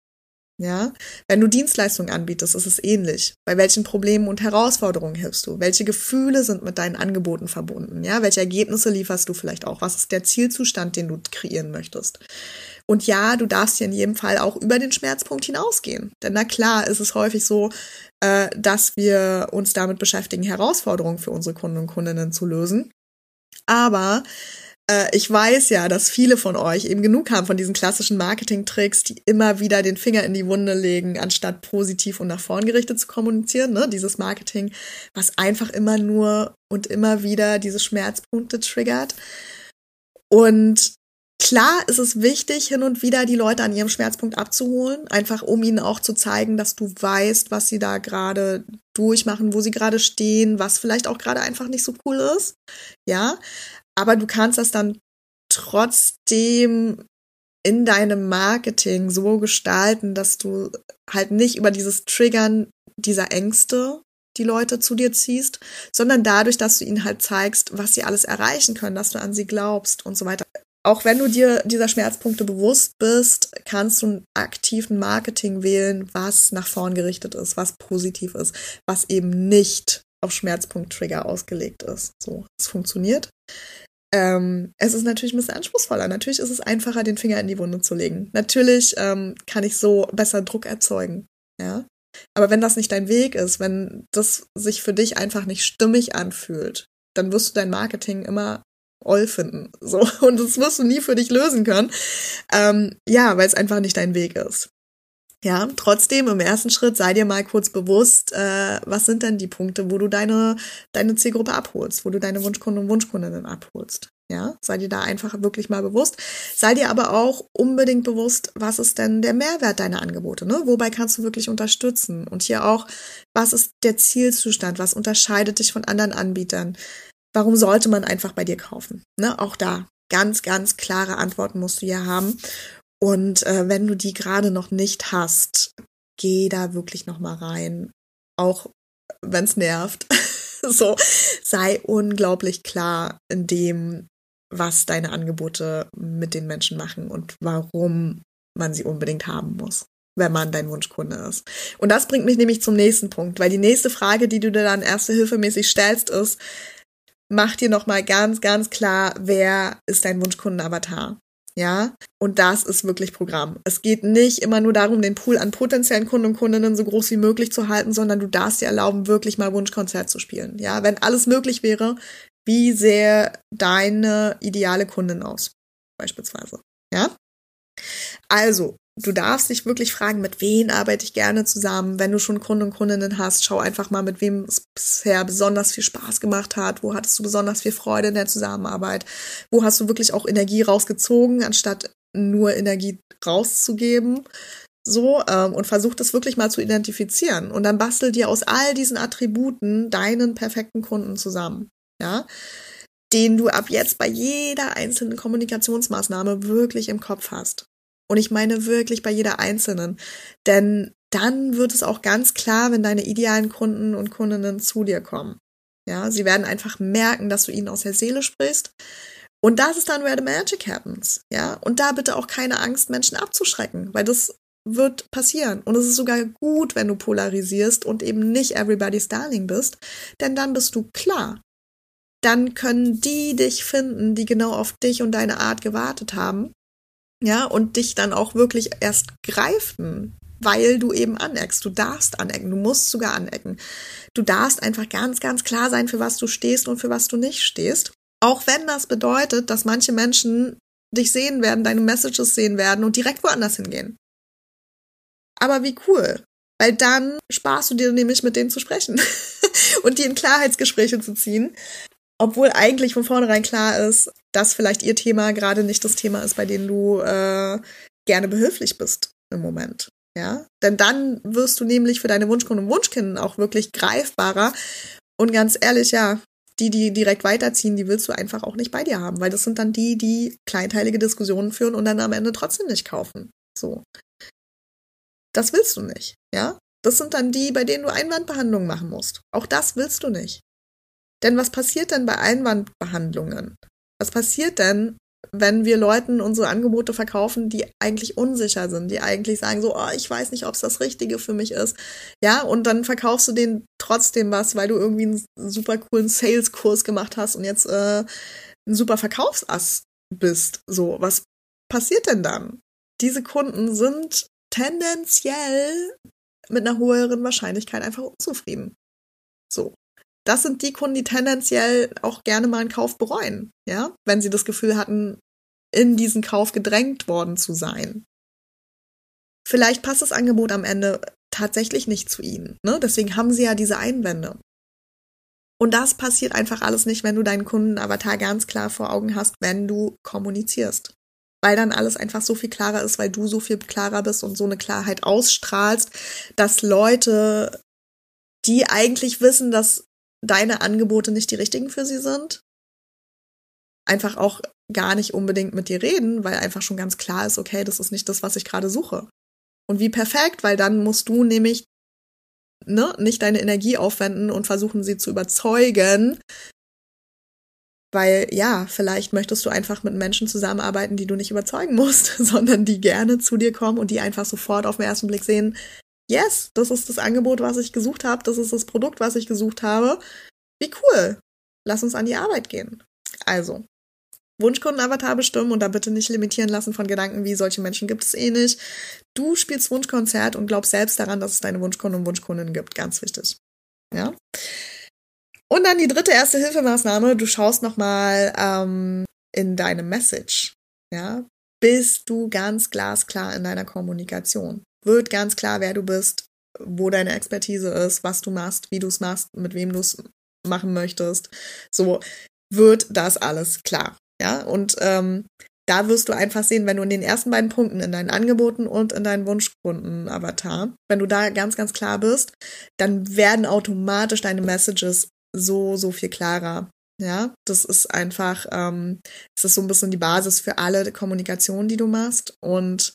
Ja, wenn du Dienstleistungen anbietest, ist es ähnlich. Bei welchen Problemen und Herausforderungen hilfst du? Welche Gefühle sind mit deinen Angeboten verbunden? Ja, welche Ergebnisse lieferst du vielleicht auch? Was ist der Zielzustand, den du kreieren möchtest? Und ja, du darfst hier in jedem Fall auch über den Schmerzpunkt hinausgehen. Denn na klar ist es häufig so, äh, dass wir uns damit beschäftigen, Herausforderungen für unsere Kunden und Kundinnen zu lösen. Aber äh, ich weiß ja, dass viele von euch eben genug haben von diesen klassischen Marketing-Tricks, die immer wieder den Finger in die Wunde legen, anstatt positiv und nach vorn gerichtet zu kommunizieren. Ne? Dieses Marketing, was einfach immer nur und immer wieder diese Schmerzpunkte triggert. Und Klar ist es wichtig, hin und wieder die Leute an ihrem Schmerzpunkt abzuholen, einfach um ihnen auch zu zeigen, dass du weißt, was sie da gerade durchmachen, wo sie gerade stehen, was vielleicht auch gerade einfach nicht so cool ist. Ja, aber du kannst das dann trotzdem in deinem Marketing so gestalten, dass du halt nicht über dieses Triggern dieser Ängste die Leute zu dir ziehst, sondern dadurch, dass du ihnen halt zeigst, was sie alles erreichen können, dass du an sie glaubst und so weiter auch wenn du dir dieser Schmerzpunkte bewusst bist, kannst du einen aktiven Marketing wählen, was nach vorn gerichtet ist, was positiv ist, was eben nicht auf Schmerzpunkt-Trigger ausgelegt ist. So, es funktioniert. Ähm, es ist natürlich ein bisschen anspruchsvoller. Natürlich ist es einfacher, den Finger in die Wunde zu legen. Natürlich ähm, kann ich so besser Druck erzeugen. Ja. Aber wenn das nicht dein Weg ist, wenn das sich für dich einfach nicht stimmig anfühlt, dann wirst du dein Marketing immer Oll finden. So. Und das wirst du nie für dich lösen können. Ähm, ja, weil es einfach nicht dein Weg ist. Ja, trotzdem im ersten Schritt sei dir mal kurz bewusst, äh, was sind denn die Punkte, wo du deine, deine Zielgruppe abholst, wo du deine Wunschkunden und Wunschkundinnen abholst. Ja, sei dir da einfach wirklich mal bewusst. Sei dir aber auch unbedingt bewusst, was ist denn der Mehrwert deiner Angebote, ne? Wobei kannst du wirklich unterstützen? Und hier auch, was ist der Zielzustand? Was unterscheidet dich von anderen Anbietern? Warum sollte man einfach bei dir kaufen? Ne? Auch da ganz, ganz klare Antworten musst du ja haben. Und äh, wenn du die gerade noch nicht hast, geh da wirklich noch mal rein. Auch wenn es nervt. so, sei unglaublich klar in dem, was deine Angebote mit den Menschen machen und warum man sie unbedingt haben muss wenn man dein Wunschkunde ist. Und das bringt mich nämlich zum nächsten Punkt, weil die nächste Frage, die du dir dann erste Hilfe mäßig stellst, ist, mach dir nochmal ganz, ganz klar, wer ist dein Wunschkundenavatar? Ja, und das ist wirklich Programm. Es geht nicht immer nur darum, den Pool an potenziellen Kunden und Kundinnen so groß wie möglich zu halten, sondern du darfst dir erlauben, wirklich mal Wunschkonzert zu spielen. Ja, wenn alles möglich wäre, wie sähe deine ideale Kundin aus? Beispielsweise. Ja? Also, du darfst dich wirklich fragen, mit wem arbeite ich gerne zusammen. Wenn du schon Kunden und Kundinnen hast, schau einfach mal, mit wem es bisher besonders viel Spaß gemacht hat. Wo hattest du besonders viel Freude in der Zusammenarbeit? Wo hast du wirklich auch Energie rausgezogen, anstatt nur Energie rauszugeben? So, ähm, und versuch das wirklich mal zu identifizieren. Und dann bastel dir aus all diesen Attributen deinen perfekten Kunden zusammen. Ja, den du ab jetzt bei jeder einzelnen Kommunikationsmaßnahme wirklich im Kopf hast. Und ich meine wirklich bei jeder einzelnen. Denn dann wird es auch ganz klar, wenn deine idealen Kunden und Kundinnen zu dir kommen. Ja, sie werden einfach merken, dass du ihnen aus der Seele sprichst. Und das ist dann where the magic happens. Ja, und da bitte auch keine Angst, Menschen abzuschrecken, weil das wird passieren. Und es ist sogar gut, wenn du polarisierst und eben nicht everybody's darling bist, denn dann bist du klar. Dann können die dich finden, die genau auf dich und deine Art gewartet haben ja, und dich dann auch wirklich erst greifen, weil du eben aneckst. Du darfst anecken, du musst sogar anecken. Du darfst einfach ganz, ganz klar sein, für was du stehst und für was du nicht stehst. Auch wenn das bedeutet, dass manche Menschen dich sehen werden, deine Messages sehen werden und direkt woanders hingehen. Aber wie cool. Weil dann sparst du dir nämlich mit denen zu sprechen und die in Klarheitsgespräche zu ziehen obwohl eigentlich von vornherein klar ist, dass vielleicht ihr Thema gerade nicht das Thema ist, bei dem du äh, gerne behilflich bist im Moment. Ja, denn dann wirst du nämlich für deine Wunschkunden und Wunschkinder auch wirklich greifbarer. Und ganz ehrlich, ja, die, die direkt weiterziehen, die willst du einfach auch nicht bei dir haben, weil das sind dann die, die kleinteilige Diskussionen führen und dann am Ende trotzdem nicht kaufen. So. Das willst du nicht, ja? Das sind dann die, bei denen du Einwandbehandlungen machen musst. Auch das willst du nicht. Denn was passiert denn bei Einwandbehandlungen? Was passiert denn, wenn wir Leuten unsere Angebote verkaufen, die eigentlich unsicher sind, die eigentlich sagen so, oh, ich weiß nicht, ob es das Richtige für mich ist. Ja, und dann verkaufst du denen trotzdem was, weil du irgendwie einen super coolen Sales-Kurs gemacht hast und jetzt äh, ein super Verkaufsass bist. So, was passiert denn dann? Diese Kunden sind tendenziell mit einer höheren Wahrscheinlichkeit einfach unzufrieden. So das sind die Kunden, die tendenziell auch gerne mal einen Kauf bereuen, ja, wenn sie das Gefühl hatten, in diesen Kauf gedrängt worden zu sein. Vielleicht passt das Angebot am Ende tatsächlich nicht zu ihnen, ne? Deswegen haben sie ja diese Einwände. Und das passiert einfach alles nicht, wenn du deinen Kundenavatar ganz klar vor Augen hast, wenn du kommunizierst. Weil dann alles einfach so viel klarer ist, weil du so viel klarer bist und so eine Klarheit ausstrahlst, dass Leute, die eigentlich wissen, dass deine Angebote nicht die richtigen für sie sind, einfach auch gar nicht unbedingt mit dir reden, weil einfach schon ganz klar ist, okay, das ist nicht das, was ich gerade suche. Und wie perfekt, weil dann musst du nämlich ne, nicht deine Energie aufwenden und versuchen, sie zu überzeugen. Weil ja, vielleicht möchtest du einfach mit Menschen zusammenarbeiten, die du nicht überzeugen musst, sondern die gerne zu dir kommen und die einfach sofort auf den ersten Blick sehen, yes, das ist das Angebot, was ich gesucht habe, das ist das Produkt, was ich gesucht habe. Wie cool. Lass uns an die Arbeit gehen. Also, Wunschkundenavatar bestimmen und da bitte nicht limitieren lassen von Gedanken wie solche Menschen gibt es eh nicht. Du spielst Wunschkonzert und glaubst selbst daran, dass es deine Wunschkunden und Wunschkundinnen gibt. Ganz wichtig. Ja. Und dann die dritte erste Hilfemaßnahme. Du schaust nochmal ähm, in deine Message. Ja. Bist du ganz glasklar in deiner Kommunikation? Wird ganz klar, wer du bist, wo deine Expertise ist, was du machst, wie du es machst, mit wem du es machen möchtest. So wird das alles klar. Ja, und ähm, da wirst du einfach sehen, wenn du in den ersten beiden Punkten, in deinen Angeboten und in deinen Wunschkunden-Avatar, wenn du da ganz, ganz klar bist, dann werden automatisch deine Messages so, so viel klarer. Ja, das ist einfach, ähm, es ist so ein bisschen die Basis für alle Kommunikation, die du machst. Und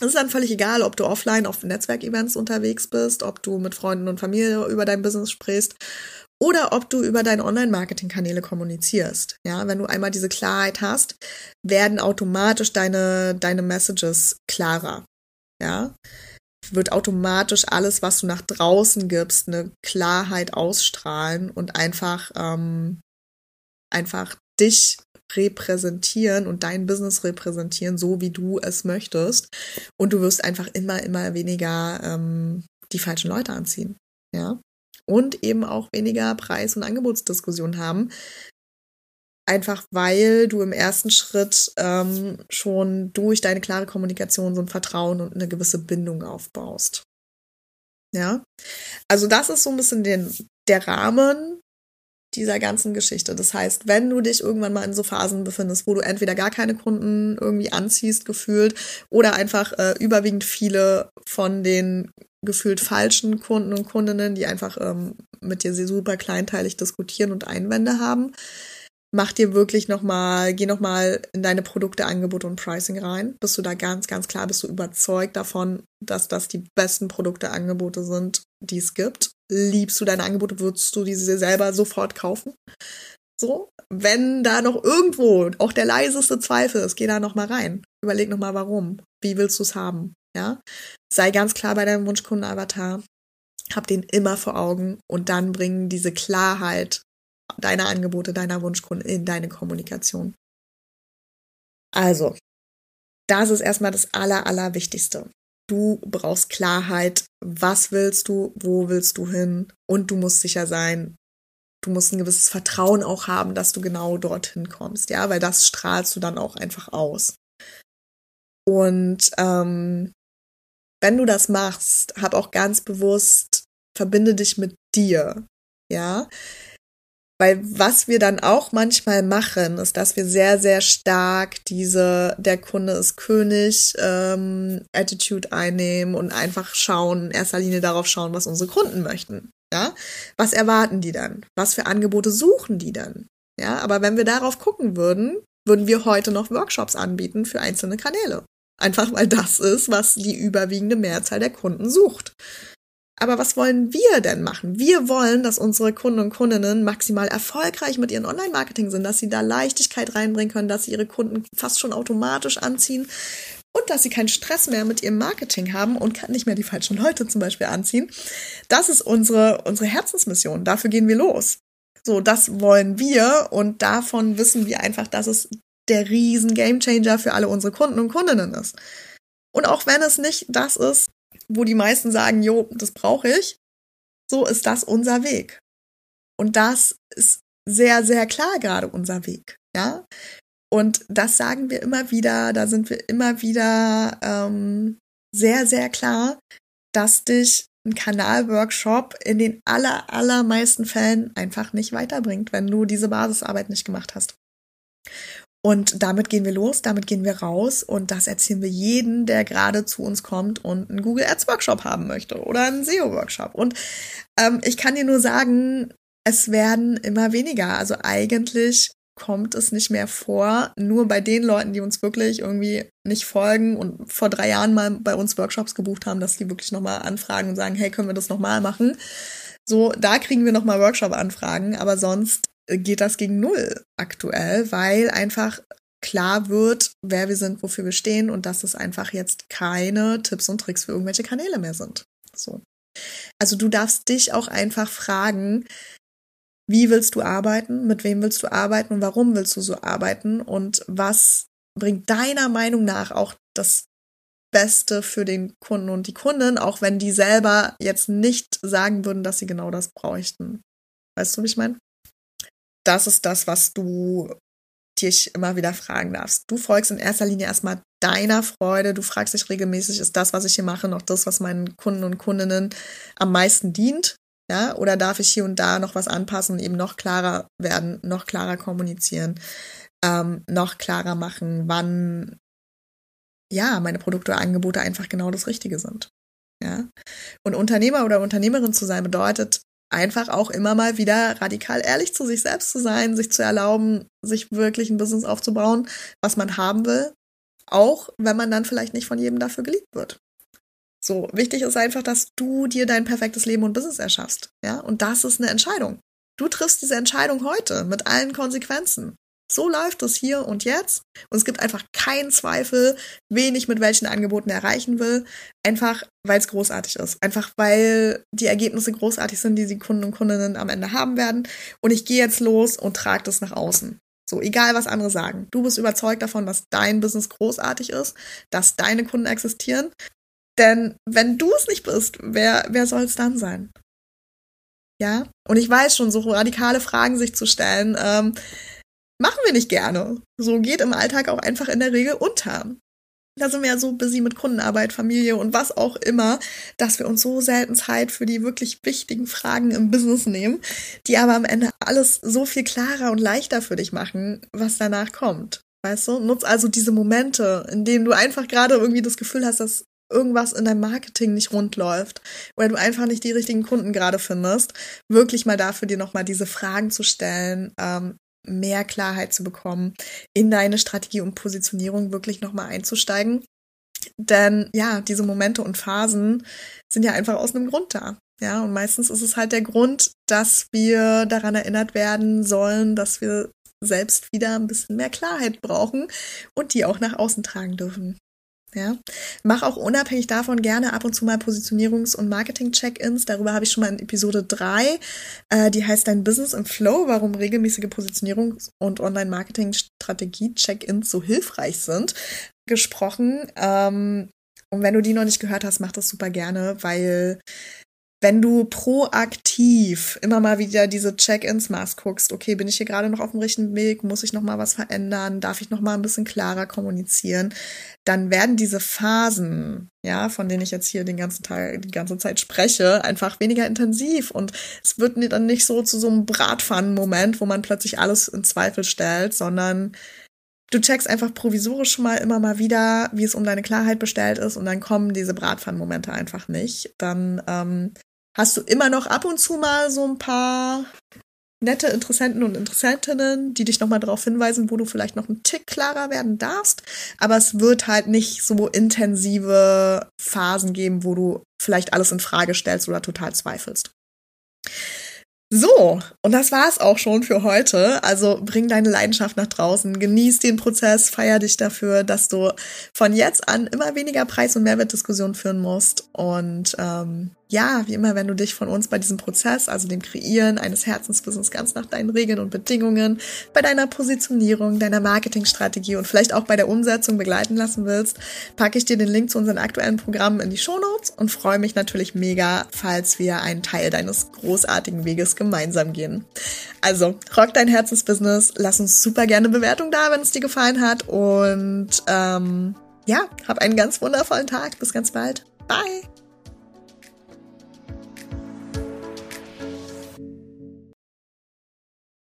es ist dann völlig egal, ob du offline auf Netzwerkevents unterwegs bist, ob du mit Freunden und Familie über dein Business sprichst oder ob du über deine Online-Marketing-Kanäle kommunizierst. Ja, wenn du einmal diese Klarheit hast, werden automatisch deine, deine Messages klarer. Ja, wird automatisch alles, was du nach draußen gibst, eine Klarheit ausstrahlen und einfach, ähm, einfach dich repräsentieren und dein Business repräsentieren, so wie du es möchtest. Und du wirst einfach immer, immer weniger ähm, die falschen Leute anziehen. Ja. Und eben auch weniger Preis- und Angebotsdiskussionen haben. Einfach weil du im ersten Schritt ähm, schon durch deine klare Kommunikation so ein Vertrauen und eine gewisse Bindung aufbaust. Ja. Also das ist so ein bisschen den, der Rahmen, dieser ganzen Geschichte. Das heißt, wenn du dich irgendwann mal in so Phasen befindest, wo du entweder gar keine Kunden irgendwie anziehst, gefühlt, oder einfach äh, überwiegend viele von den gefühlt falschen Kunden und Kundinnen, die einfach ähm, mit dir super kleinteilig diskutieren und Einwände haben, mach dir wirklich nochmal, geh nochmal in deine Produkte, Angebote und Pricing rein. Bist du da ganz, ganz klar, bist du überzeugt davon, dass das die besten Produkte, Angebote sind, die es gibt? Liebst du deine Angebote? Würdest du diese selber sofort kaufen? So, wenn da noch irgendwo auch der leiseste Zweifel ist, geh da nochmal rein. Überleg nochmal, warum. Wie willst du es haben? Ja, sei ganz klar bei deinem Wunschkunden-Avatar. Hab den immer vor Augen und dann bringen diese Klarheit deiner Angebote, deiner Wunschkunden in deine Kommunikation. Also, das ist erstmal das Aller, Allerwichtigste. Du brauchst Klarheit. Was willst du? Wo willst du hin? Und du musst sicher sein, du musst ein gewisses Vertrauen auch haben, dass du genau dorthin kommst, ja, weil das strahlst du dann auch einfach aus. Und ähm, wenn du das machst, hab auch ganz bewusst, verbinde dich mit dir, ja. Weil was wir dann auch manchmal machen, ist, dass wir sehr, sehr stark diese, der Kunde ist König, ähm, Attitude einnehmen und einfach schauen, in erster Linie darauf schauen, was unsere Kunden möchten. Ja, was erwarten die dann? Was für Angebote suchen die dann? Ja, aber wenn wir darauf gucken würden, würden wir heute noch Workshops anbieten für einzelne Kanäle. Einfach weil das ist, was die überwiegende Mehrzahl der Kunden sucht. Aber was wollen wir denn machen? Wir wollen, dass unsere Kunden und Kundinnen maximal erfolgreich mit ihren Online-Marketing sind, dass sie da Leichtigkeit reinbringen können, dass sie ihre Kunden fast schon automatisch anziehen und dass sie keinen Stress mehr mit ihrem Marketing haben und nicht mehr die falschen Leute zum Beispiel anziehen. Das ist unsere, unsere Herzensmission. Dafür gehen wir los. So, das wollen wir und davon wissen wir einfach, dass es der riesen Gamechanger für alle unsere Kunden und Kundinnen ist. Und auch wenn es nicht das ist, wo die meisten sagen, jo, das brauche ich, so ist das unser Weg. Und das ist sehr, sehr klar gerade unser Weg, ja. Und das sagen wir immer wieder, da sind wir immer wieder ähm, sehr, sehr klar, dass dich ein Kanalworkshop in den aller, allermeisten Fällen einfach nicht weiterbringt, wenn du diese Basisarbeit nicht gemacht hast. Und damit gehen wir los, damit gehen wir raus und das erzählen wir jeden, der gerade zu uns kommt und einen Google Ads Workshop haben möchte oder einen SEO Workshop. Und ähm, ich kann dir nur sagen, es werden immer weniger. Also eigentlich kommt es nicht mehr vor, nur bei den Leuten, die uns wirklich irgendwie nicht folgen und vor drei Jahren mal bei uns Workshops gebucht haben, dass die wirklich nochmal anfragen und sagen, hey, können wir das nochmal machen? So, da kriegen wir nochmal Workshop-Anfragen, aber sonst geht das gegen Null aktuell, weil einfach klar wird, wer wir sind, wofür wir stehen und dass es einfach jetzt keine Tipps und Tricks für irgendwelche Kanäle mehr sind. So. Also du darfst dich auch einfach fragen, wie willst du arbeiten, mit wem willst du arbeiten und warum willst du so arbeiten und was bringt deiner Meinung nach auch das Beste für den Kunden und die Kundin, auch wenn die selber jetzt nicht sagen würden, dass sie genau das bräuchten. Weißt du, wie ich meine? Das ist das, was du dich immer wieder fragen darfst. Du folgst in erster Linie erstmal deiner Freude. Du fragst dich regelmäßig, ist das, was ich hier mache, noch das, was meinen Kunden und Kundinnen am meisten dient? Ja, oder darf ich hier und da noch was anpassen eben noch klarer werden, noch klarer kommunizieren, ähm, noch klarer machen, wann ja meine Produkte oder Angebote einfach genau das Richtige sind. Ja. Und Unternehmer oder Unternehmerin zu sein bedeutet einfach auch immer mal wieder radikal ehrlich zu sich selbst zu sein, sich zu erlauben, sich wirklich ein Business aufzubauen, was man haben will, auch wenn man dann vielleicht nicht von jedem dafür geliebt wird. So, wichtig ist einfach, dass du dir dein perfektes Leben und Business erschaffst, ja? Und das ist eine Entscheidung. Du triffst diese Entscheidung heute mit allen Konsequenzen. So läuft es hier und jetzt. Und es gibt einfach keinen Zweifel, wen ich mit welchen Angeboten erreichen will. Einfach, weil es großartig ist. Einfach, weil die Ergebnisse großartig sind, die die Kunden und Kundinnen am Ende haben werden. Und ich gehe jetzt los und trage das nach außen. So, egal was andere sagen. Du bist überzeugt davon, dass dein Business großartig ist, dass deine Kunden existieren. Denn wenn du es nicht bist, wer, wer soll es dann sein? Ja? Und ich weiß schon, so radikale Fragen sich zu stellen, ähm, machen wir nicht gerne. So geht im Alltag auch einfach in der Regel unter. Da sind wir ja so busy mit Kundenarbeit, Familie und was auch immer, dass wir uns so selten Zeit für die wirklich wichtigen Fragen im Business nehmen, die aber am Ende alles so viel klarer und leichter für dich machen, was danach kommt. Weißt du? Nutz also diese Momente, in denen du einfach gerade irgendwie das Gefühl hast, dass irgendwas in deinem Marketing nicht rund läuft oder du einfach nicht die richtigen Kunden gerade findest, wirklich mal dafür dir nochmal diese Fragen zu stellen, ähm, mehr Klarheit zu bekommen, in deine Strategie und Positionierung wirklich nochmal einzusteigen. Denn ja, diese Momente und Phasen sind ja einfach aus einem Grund da. Ja, und meistens ist es halt der Grund, dass wir daran erinnert werden sollen, dass wir selbst wieder ein bisschen mehr Klarheit brauchen und die auch nach außen tragen dürfen. Ja, mach auch unabhängig davon gerne ab und zu mal Positionierungs- und Marketing-Check-ins. Darüber habe ich schon mal in Episode 3, äh, die heißt Dein Business im Flow, warum regelmäßige Positionierungs- und Online-Marketing-Strategie-Check-ins so hilfreich sind, gesprochen. Ähm, und wenn du die noch nicht gehört hast, mach das super gerne, weil wenn du proaktiv immer mal wieder diese Check-ins machst, guckst, okay, bin ich hier gerade noch auf dem richtigen Weg, muss ich noch mal was verändern, darf ich noch mal ein bisschen klarer kommunizieren, dann werden diese Phasen, ja, von denen ich jetzt hier den ganzen Tag, die ganze Zeit spreche, einfach weniger intensiv. Und es wird dann nicht so zu so einem Bratpfannen-Moment, wo man plötzlich alles in Zweifel stellt, sondern du checkst einfach provisorisch mal immer mal wieder, wie es um deine Klarheit bestellt ist. Und dann kommen diese Bratpfannen-Momente einfach nicht. Dann ähm, hast du immer noch ab und zu mal so ein paar nette Interessenten und Interessentinnen, die dich nochmal darauf hinweisen, wo du vielleicht noch einen Tick klarer werden darfst. Aber es wird halt nicht so intensive Phasen geben, wo du vielleicht alles in Frage stellst oder total zweifelst. So, und das war's auch schon für heute. Also bring deine Leidenschaft nach draußen, genieß den Prozess, feier dich dafür, dass du von jetzt an immer weniger Preis- und Mehrwertdiskussionen führen musst und ähm, ja, wie immer, wenn du dich von uns bei diesem Prozess, also dem Kreieren eines Herzensbusiness ganz nach deinen Regeln und Bedingungen, bei deiner Positionierung, deiner Marketingstrategie und vielleicht auch bei der Umsetzung begleiten lassen willst, packe ich dir den Link zu unseren aktuellen Programmen in die Shownotes und freue mich natürlich mega, falls wir einen Teil deines großartigen Weges gemeinsam gehen. Also, rock dein Herzensbusiness, lass uns super gerne Bewertung da, wenn es dir gefallen hat und ähm, ja, hab einen ganz wundervollen Tag. Bis ganz bald. Bye!